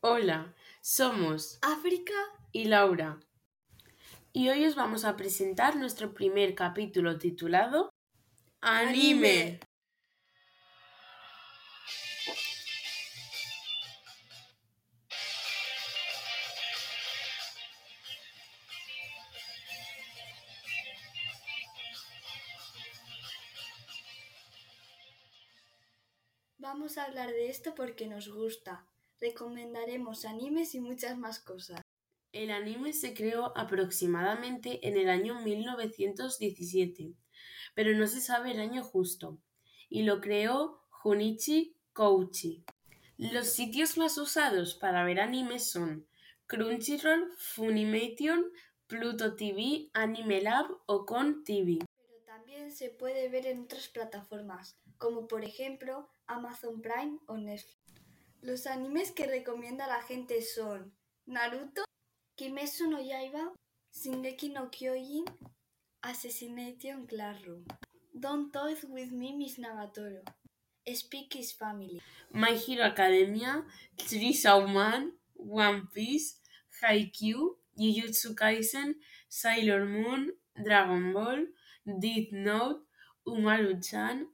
Hola, somos África y Laura. Y hoy os vamos a presentar nuestro primer capítulo titulado Anime. Vamos a hablar de esto porque nos gusta. Recomendaremos animes y muchas más cosas. El anime se creó aproximadamente en el año 1917, pero no se sabe el año justo, y lo creó Junichi Kouchi. Los sitios más usados para ver animes son Crunchyroll, Funimation, Pluto TV, Anime Lab o Con TV. Pero también se puede ver en otras plataformas, como por ejemplo Amazon Prime o Netflix. Los animes que recomienda la gente son Naruto, Kimetsu no Yaiba, Shingeki no Kyojin, Assassination Classroom, Don't Toys With Me Miss Nagatoro, Speak Is Family, My Hero Academia, Chainsaw Man, One Piece, Haikyuu, Jujutsu Kaisen, Sailor Moon, Dragon Ball, Death Note, Umaru-chan,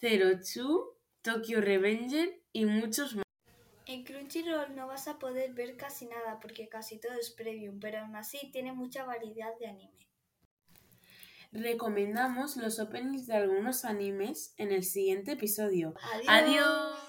Zero Two, Tokyo Revenger y muchos más. En Crunchyroll no vas a poder ver casi nada porque casi todo es premium, pero aún así tiene mucha variedad de anime. Recomendamos los openings de algunos animes en el siguiente episodio. Adiós. Adiós.